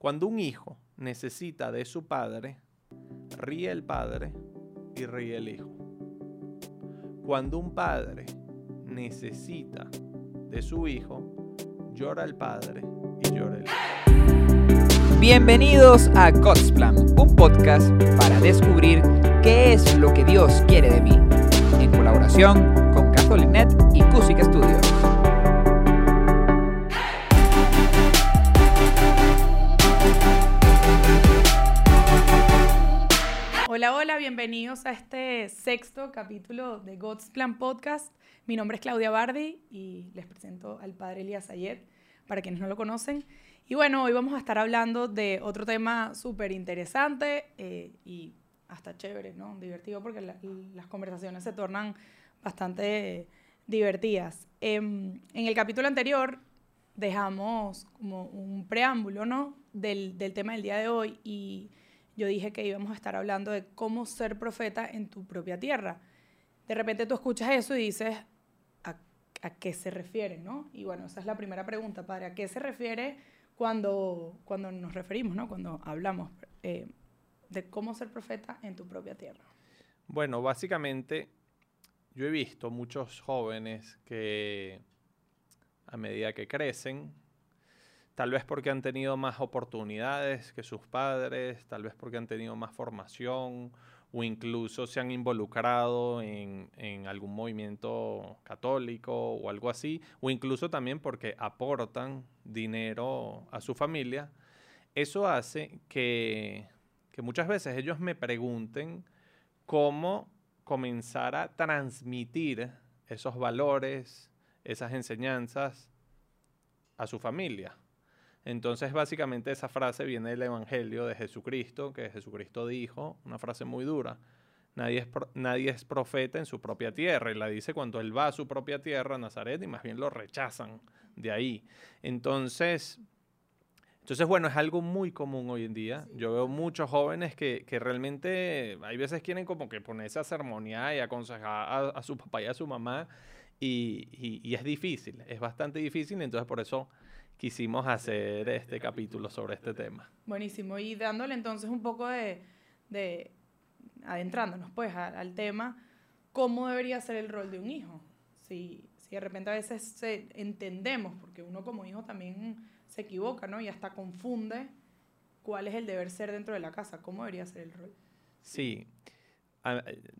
Cuando un hijo necesita de su padre, ríe el padre y ríe el hijo. Cuando un padre necesita de su hijo, llora el padre y llora el hijo. Bienvenidos a God's Plan, un podcast para descubrir qué es lo que Dios quiere de mí, en colaboración con Catholic.net y Cusic Studios. Hola, hola, bienvenidos a este sexto capítulo de God's Plan Podcast. Mi nombre es Claudia Bardi y les presento al padre Elías Ayet, para quienes no lo conocen. Y bueno, hoy vamos a estar hablando de otro tema súper interesante eh, y hasta chévere, ¿no? Divertido porque la- las conversaciones se tornan bastante divertidas. Em, en el capítulo anterior dejamos como un preámbulo, ¿no? Del, del tema del día de hoy y yo dije que íbamos a estar hablando de cómo ser profeta en tu propia tierra. De repente tú escuchas eso y dices, ¿a, qué se refiere, no? Y bueno, esa es la primera pregunta, padre. ¿A qué se refiere cuando, cuando nos referimos, no? Cuando hablamos eh, de cómo ser profeta en tu propia tierra. Bueno, básicamente yo he visto muchos jóvenes que a medida que crecen, tal vez porque han tenido más oportunidades que sus padres, tal vez porque han tenido más formación o incluso se han involucrado en, algún movimiento católico o algo así, o incluso también porque aportan dinero a su familia, eso hace que, que muchas veces ellos me pregunten cómo comenzar a transmitir esos valores, esas enseñanzas a su familia. Entonces, básicamente esa frase viene del Evangelio de Jesucristo, que Jesucristo dijo, una frase muy dura, nadie es, pro- nadie es profeta en su propia tierra, y la dice cuando él va a su propia tierra, Nazaret, y más bien lo rechazan de ahí. Entonces, entonces, bueno, es algo muy común hoy en día. Yo veo muchos jóvenes que, que realmente hay veces quieren como que ponerse a sermonear y aconsejar a, a su papá y a su mamá y, y- y es difícil, es bastante difícil, entonces por eso quisimos hacer este capítulo sobre este tema. Buenísimo. Y dándole entonces un poco de, de adentrándonos pues al tema, ¿cómo debería ser el rol de un hijo? Si, si de repente a veces se- entendemos, porque uno como hijo también se equivoca, ¿no? Y hasta confunde cuál es el deber ser dentro de la casa, cómo debería ser el rol. Sí,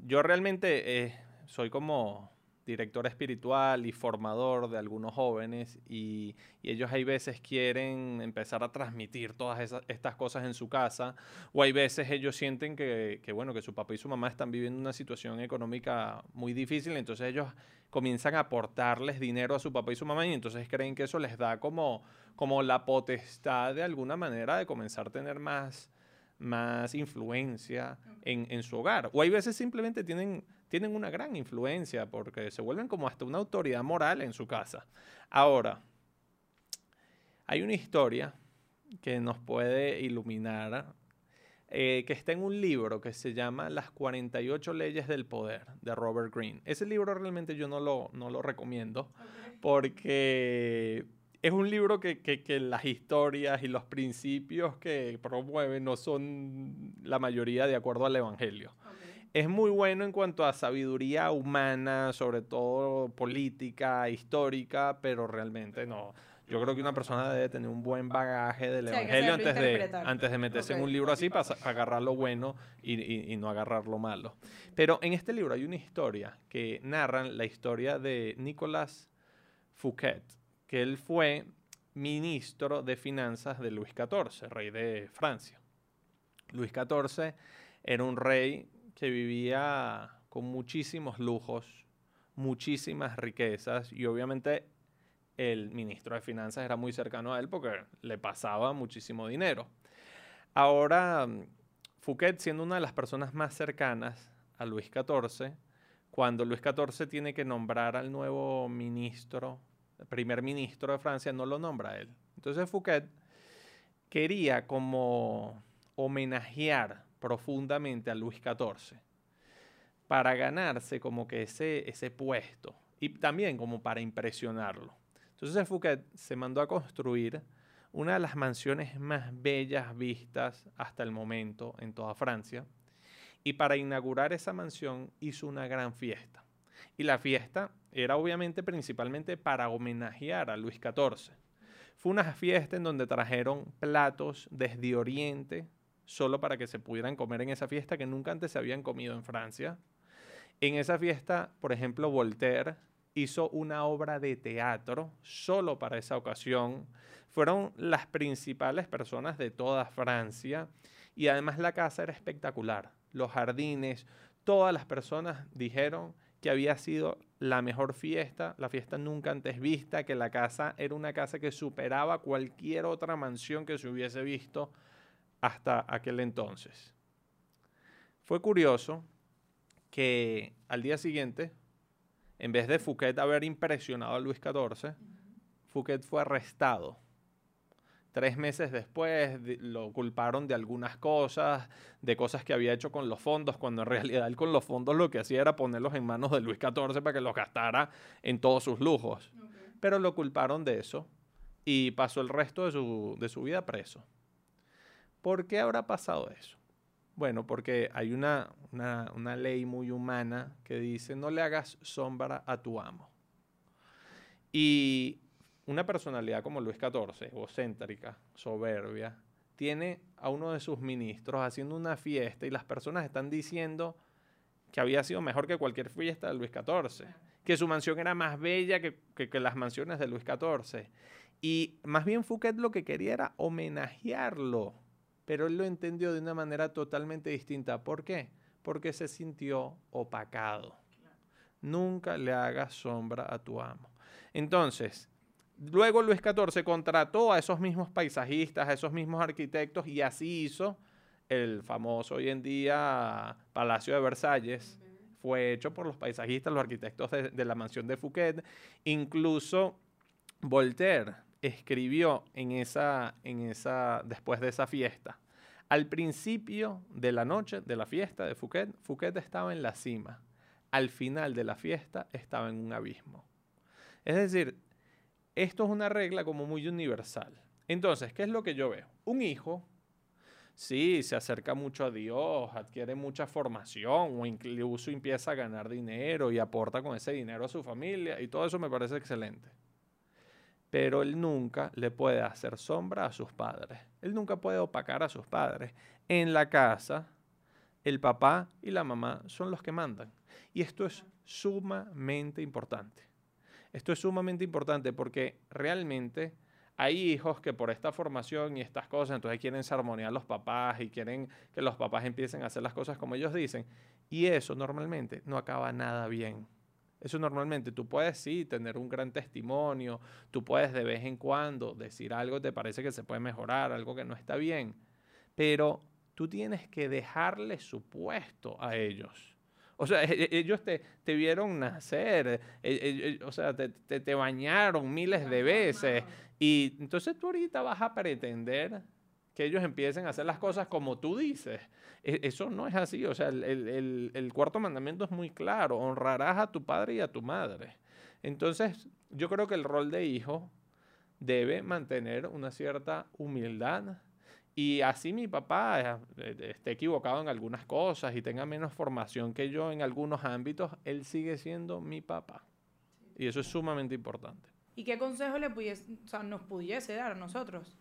yo realmente eh, soy como director espiritual y formador de algunos jóvenes y, y ellos hay veces quieren empezar a transmitir todas esas, estas cosas en su casa o hay veces ellos sienten que, que, bueno, que su papá y su mamá están viviendo una situación económica muy difícil, entonces ellos comienzan a aportarles dinero a su papá y su mamá y entonces creen que eso les da como, como la potestad de alguna manera de comenzar a tener más, más influencia en, en su hogar. O hay veces simplemente tienen, tienen una gran influencia porque se vuelven como hasta una autoridad moral en su casa. Ahora, hay una historia que nos puede iluminar, eh, que está en un libro que se llama Las 48 leyes del poder de Robert Greene. Ese libro realmente yo no lo, no lo recomiendo porque es un libro que, que- que las historias y los principios que promueve no son la mayoría de acuerdo al Evangelio. Es muy bueno en cuanto a sabiduría humana, sobre todo política, histórica, pero realmente no. Yo creo que una persona debe tener un buen bagaje del Evangelio antes de, antes de meterse en un libro así para agarrar lo bueno y, y- y no agarrar lo malo. Pero en este libro hay una historia que narran la historia de Nicolas Fouquet, que él fue ministro de finanzas de Luis XIV, rey de Francia. Luis XIV era un rey que vivía con muchísimos lujos, muchísimas riquezas y obviamente el ministro de finanzas era muy cercano a él porque le pasaba muchísimo dinero. Ahora, Fouquet, siendo una de las personas más cercanas a Luis XIV, cuando Luis XIV tiene que nombrar al nuevo ministro, primer ministro de Francia, no lo nombra él. Entonces Fouquet quería como homenajear profundamente a Luis XIV para ganarse como que ese, ese puesto y también como para impresionarlo. Entonces Fouquet se mandó a construir una de las mansiones más bellas vistas hasta el momento en toda Francia. Y para inaugurar esa mansión hizo una gran fiesta. Y la fiesta era obviamente principalmente para homenajear a Luis XIV. Fue una fiesta en donde trajeron platos desde Oriente, solo para que se pudieran comer en esa fiesta que nunca antes se habían comido en Francia. En esa fiesta, por ejemplo, Voltaire hizo una obra de teatro solo para esa ocasión. Fueron las principales personas de toda Francia y además la casa era espectacular. Los jardines, todas las personas dijeron que había sido la mejor fiesta, la fiesta nunca antes vista, que la casa era una casa que superaba cualquier otra mansión que se hubiese visto hasta aquel entonces. Fue curioso que al día siguiente, en vez de Fouquet haber impresionado a Luis XIV, Fouquet fue arrestado. Tres meses después lo culparon de algunas cosas, de cosas que había hecho con los fondos, cuando en realidad él con los fondos lo que hacía era ponerlos en manos de Luis XIV para que los gastara en todos sus lujos. Pero lo culparon de eso y pasó el resto de su, de su vida preso. ¿Por qué habrá pasado eso? Bueno, porque hay una, una, ley muy humana que dice no le hagas sombra a tu amo. Y una personalidad como Luis XIV, egocéntrica, soberbia, tiene a uno de sus ministros haciendo una fiesta y las personas están diciendo que había sido mejor que cualquier fiesta de Luis XIV, que su mansión era más bella que, que, las mansiones de Luis XIV. Y más bien Fouquet lo que quería era homenajearlo pero él lo entendió de una manera totalmente distinta. ¿Por qué? Porque se sintió opacado. Nunca le hagas sombra a tu amo. Entonces, luego Luis XIV contrató a esos mismos paisajistas, a esos mismos arquitectos y así hizo el famoso hoy en día Palacio de Versalles. Fue hecho por los paisajistas, los arquitectos de, de la mansión de Fouquet. Incluso Voltaire escribió en esa, en esa, después de esa fiesta. Al principio de la noche de la fiesta de Fouquet, Fouquet estaba en la cima. Al final de la fiesta estaba en un abismo. Es decir, esto es una regla como muy universal. Entonces, ¿qué es lo que yo veo? Un hijo, sí, se acerca mucho a Dios, adquiere mucha formación o incluso empieza a ganar dinero y aporta con ese dinero a su familia y todo eso me parece excelente pero él nunca le puede hacer sombra a sus padres. Él nunca puede opacar a sus padres. En la casa, el papá y la mamá son los que mandan. Y esto es sumamente importante. Esto es sumamente importante porque realmente hay hijos que por esta formación y estas cosas, entonces quieren armonía a los papás y quieren que los papás empiecen a hacer las cosas como ellos dicen. Y eso normalmente no acaba nada bien. Eso normalmente tú puedes sí tener un gran testimonio, tú puedes de vez en cuando decir algo que te parece que se puede mejorar, algo que no está bien, pero tú tienes que dejarle su puesto a ellos. O sea, e, e, ellos te, te vieron nacer, e, o sea, te, te, te bañaron miles de veces y entonces tú ahorita vas a pretender que ellos empiecen a hacer las cosas como tú dices. E, eso no es así. O sea, el, cuarto mandamiento es muy claro. Honrarás a tu padre y a tu madre. Entonces, yo creo que el rol de hijo debe mantener una cierta humildad. Y así mi papá eh, esté equivocado en algunas cosas y tenga menos formación que yo en algunos ámbitos, él sigue siendo mi papá. Y eso es sumamente importante. ¿Y qué consejo le nos pudiese dar a nosotros?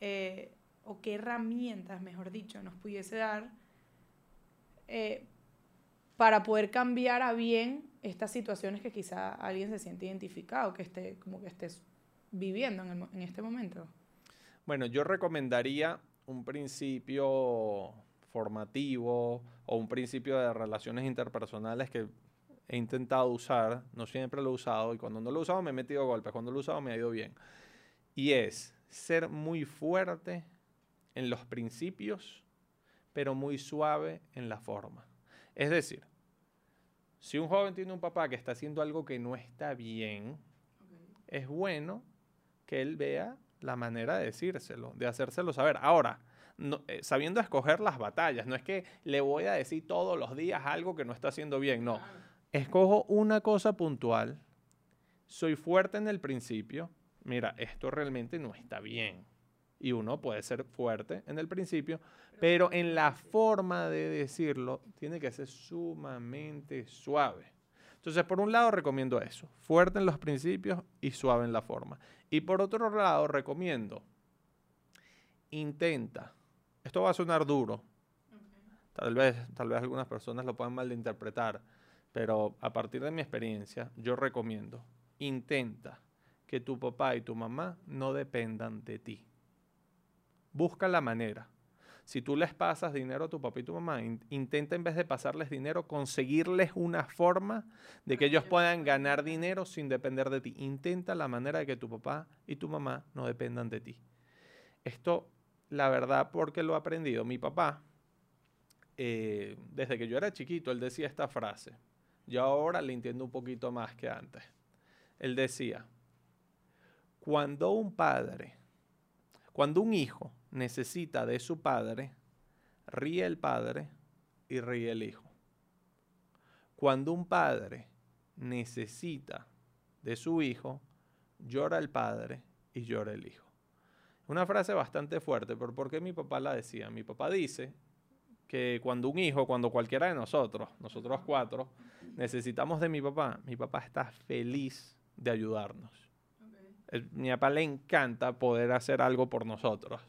Eh, o qué herramientas, mejor dicho, nos pudiese dar eh, para poder cambiar a bien estas situaciones que quizá alguien se siente identificado, que esté como que estés viviendo en, en este momento? Bueno, yo recomendaría un principio formativo o un principio de relaciones interpersonales que he intentado usar, no siempre lo he usado y cuando no lo he usado me he metido golpes, cuando lo he usado me ha ido bien. Y es ser muy fuerte en los principios, pero muy suave en la forma. Es decir, si un joven tiene un papá que está haciendo algo que no está bien, es bueno que él vea la manera de decírselo, de hacérselo saber. Ahora, eh, sabiendo escoger las batallas, no es que le voy a decir todos los días algo que no está haciendo bien, no. Escojo una cosa puntual, soy fuerte en el principio, mira, esto realmente no está bien Y uno puede ser fuerte en el principio, pero en la forma de decirlo tiene que ser sumamente suave. Entonces, por un lado recomiendo eso, fuerte en los principios y suave en la forma. Y por otro lado recomiendo, intenta, esto va a sonar duro, tal vez, tal vez algunas personas lo puedan malinterpretar, pero a partir de mi experiencia, yo recomiendo, intenta que tu papá y tu mamá no dependan de ti. Busca la manera. Si tú les pasas dinero a tu papá y tu mamá, intenta en vez de pasarles dinero, conseguirles una forma de que ellos puedan ganar dinero sin depender de ti. Intenta la manera de que tu papá y tu mamá no dependan de ti. Esto, la verdad, porque lo he aprendido. Mi papá, eh, desde que yo era chiquito, él decía esta frase. Yo ahora le entiendo un poquito más que antes. Él decía, cuando un padre, cuando un hijo necesita de su padre, ríe el padre y ríe el hijo. Cuando un padre necesita de su hijo, llora el padre y llora el hijo. Una frase bastante fuerte, pero ¿por qué mi papá la decía? Mi papá dice que cuando un hijo, cuando cualquiera de nosotros, nosotros cuatro, necesitamos de mi papá, mi papá está feliz de ayudarnos. Mi papá le encanta poder hacer algo por nosotros.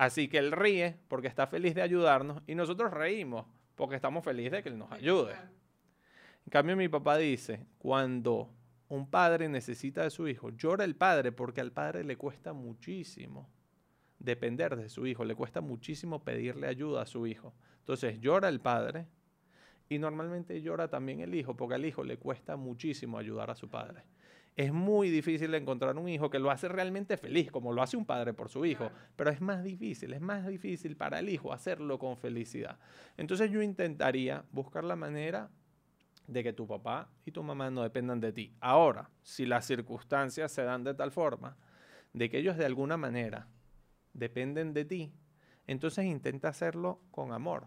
Así que él ríe porque está feliz de ayudarnos y nosotros reímos porque estamos felices de que él nos ayude. En cambio, mi papá dice, cuando un padre necesita de su hijo, llora el padre porque al padre le cuesta muchísimo depender de su hijo, le cuesta muchísimo pedirle ayuda a su hijo. Entonces llora el padre y normalmente llora también el hijo, porque al hijo le cuesta muchísimo ayudar a su padre. Es muy difícil encontrar un hijo que lo hace realmente feliz, como lo hace un padre por su hijo, pero es más difícil, es más difícil para el hijo hacerlo con felicidad. Entonces yo intentaría buscar la manera de que tu papá y tu mamá no dependan de ti. Ahora, si las circunstancias se dan de tal forma de que ellos de alguna manera dependen de ti, entonces intenta hacerlo con amor.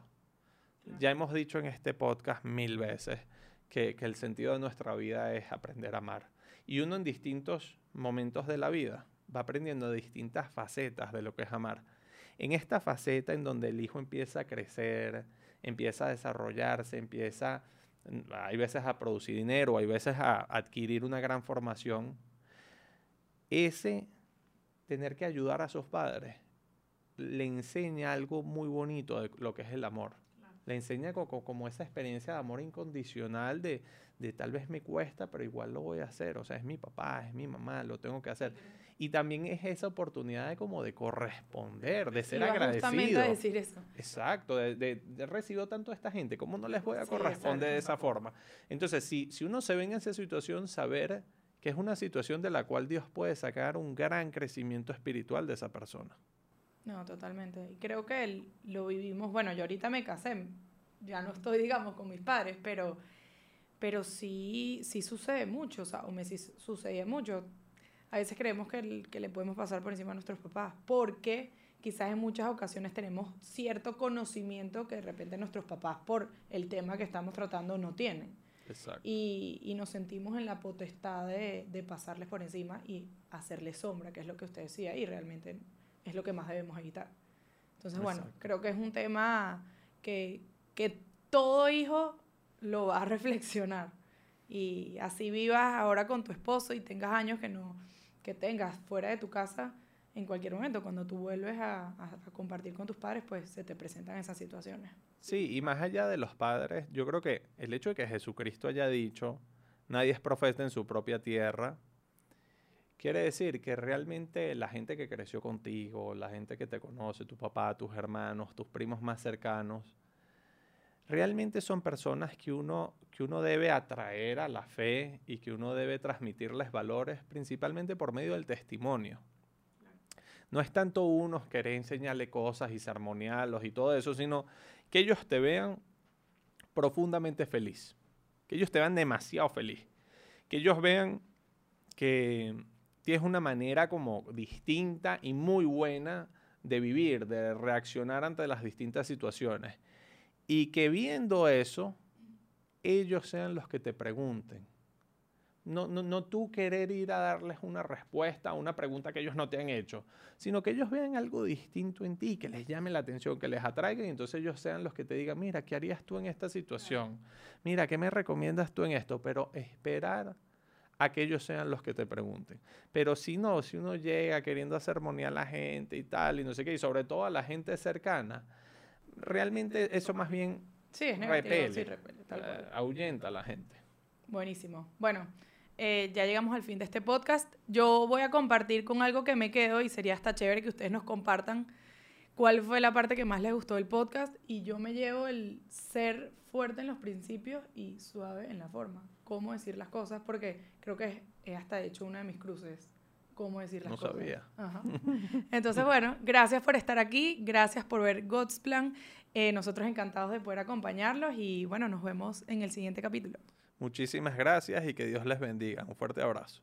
Ya hemos dicho en este podcast mil veces que, el sentido de nuestra vida es aprender a amar. Y uno en distintos momentos de la vida va aprendiendo distintas facetas de lo que es amar. En esta faceta en donde el hijo empieza a crecer, empieza a desarrollarse, empieza, hay veces a producir dinero, hay veces a adquirir una gran formación, ese tener que ayudar a sus padres le enseña algo muy bonito de lo que es el amor. Le enseña como, esa experiencia de amor incondicional de, de, tal vez me cuesta, pero igual lo voy a hacer. O sea, es mi papá, es mi mamá, lo tengo que hacer. Y también es esa oportunidad de como de corresponder, de ser agradecido. Justamente a decir eso. Exacto, de, de, recibido tanto a esta gente, ¿cómo no les voy a corresponder de esa forma? Entonces, si, si uno se ve en esa situación, saber que es una situación de la cual Dios puede sacar un gran crecimiento espiritual de esa persona. No, totalmente. Y creo que lo vivimos, bueno, yo ahorita me casé, ya no estoy, digamos, con mis padres, pero, pero sí, sí sucede mucho, o, sea, o me sucede mucho. A veces creemos que, que le podemos pasar por encima a nuestros papás, porque quizás en muchas ocasiones tenemos cierto conocimiento que de repente nuestros papás por el tema que estamos tratando no tienen. Y, y, nos sentimos en la potestad de, de, pasarles por encima y hacerles sombra, que es lo que usted decía, y realmente es lo que más debemos evitar. Entonces, bueno, creo que es un tema que, que todo hijo lo va a reflexionar. Y así vivas ahora con tu esposo y tengas años que no que tengas fuera de tu casa, en cualquier momento, cuando tú vuelves a, a compartir con tus padres, pues se te presentan esas situaciones. Sí, y más allá de los padres, yo creo que el hecho de que Jesucristo haya dicho, nadie es profeta en su propia tierra, quiere decir que realmente la gente que creció contigo, la gente que te conoce, tu papá, tus hermanos, tus primos más cercanos, realmente son personas que uno, que uno debe atraer a la fe y que uno debe transmitirles valores principalmente por medio del testimonio. No es tanto uno querer enseñarle cosas y sermonearlos y todo eso, sino que ellos te vean profundamente feliz, que ellos te vean demasiado feliz, que ellos vean que tienes una manera como distinta y muy buena de vivir, de reaccionar ante las distintas situaciones. Y que viendo eso, ellos sean los que te pregunten, No, no, no tú querer ir a darles una respuesta a una pregunta que ellos no te han hecho, sino que ellos vean algo distinto en ti, que les llame la atención, que les atraiga y entonces ellos sean los que te digan, mira, ¿qué harías tú en esta situación? Mira, ¿qué me recomiendas tú en esto? Pero esperar a que ellos sean los que te pregunten. Pero si no, si uno llega queriendo sermonear a la gente y tal, y no sé qué, y sobre todo a la gente cercana, realmente eso más bien Sí, es negativo, repele, sí, repele, tal cual. ahuyenta a la gente. Buenísimo. Bueno, eh, ya llegamos al fin de este podcast. Yo voy a compartir con algo que me quedo y sería hasta chévere que ustedes nos compartan cuál fue la parte que más les gustó del podcast y yo me llevo el ser fuerte en los principios y suave en la forma. Cómo decir las cosas, porque creo que es, es hasta de hecho una de mis cruces. Cómo decir las No cosas. sabía. Ajá. Entonces, bueno, gracias por estar aquí, gracias por ver God's Plan. Eh, nosotros encantados de poder acompañarlos y bueno, nos vemos en el siguiente capítulo. Muchísimas gracias y que Dios les bendiga. Un fuerte abrazo.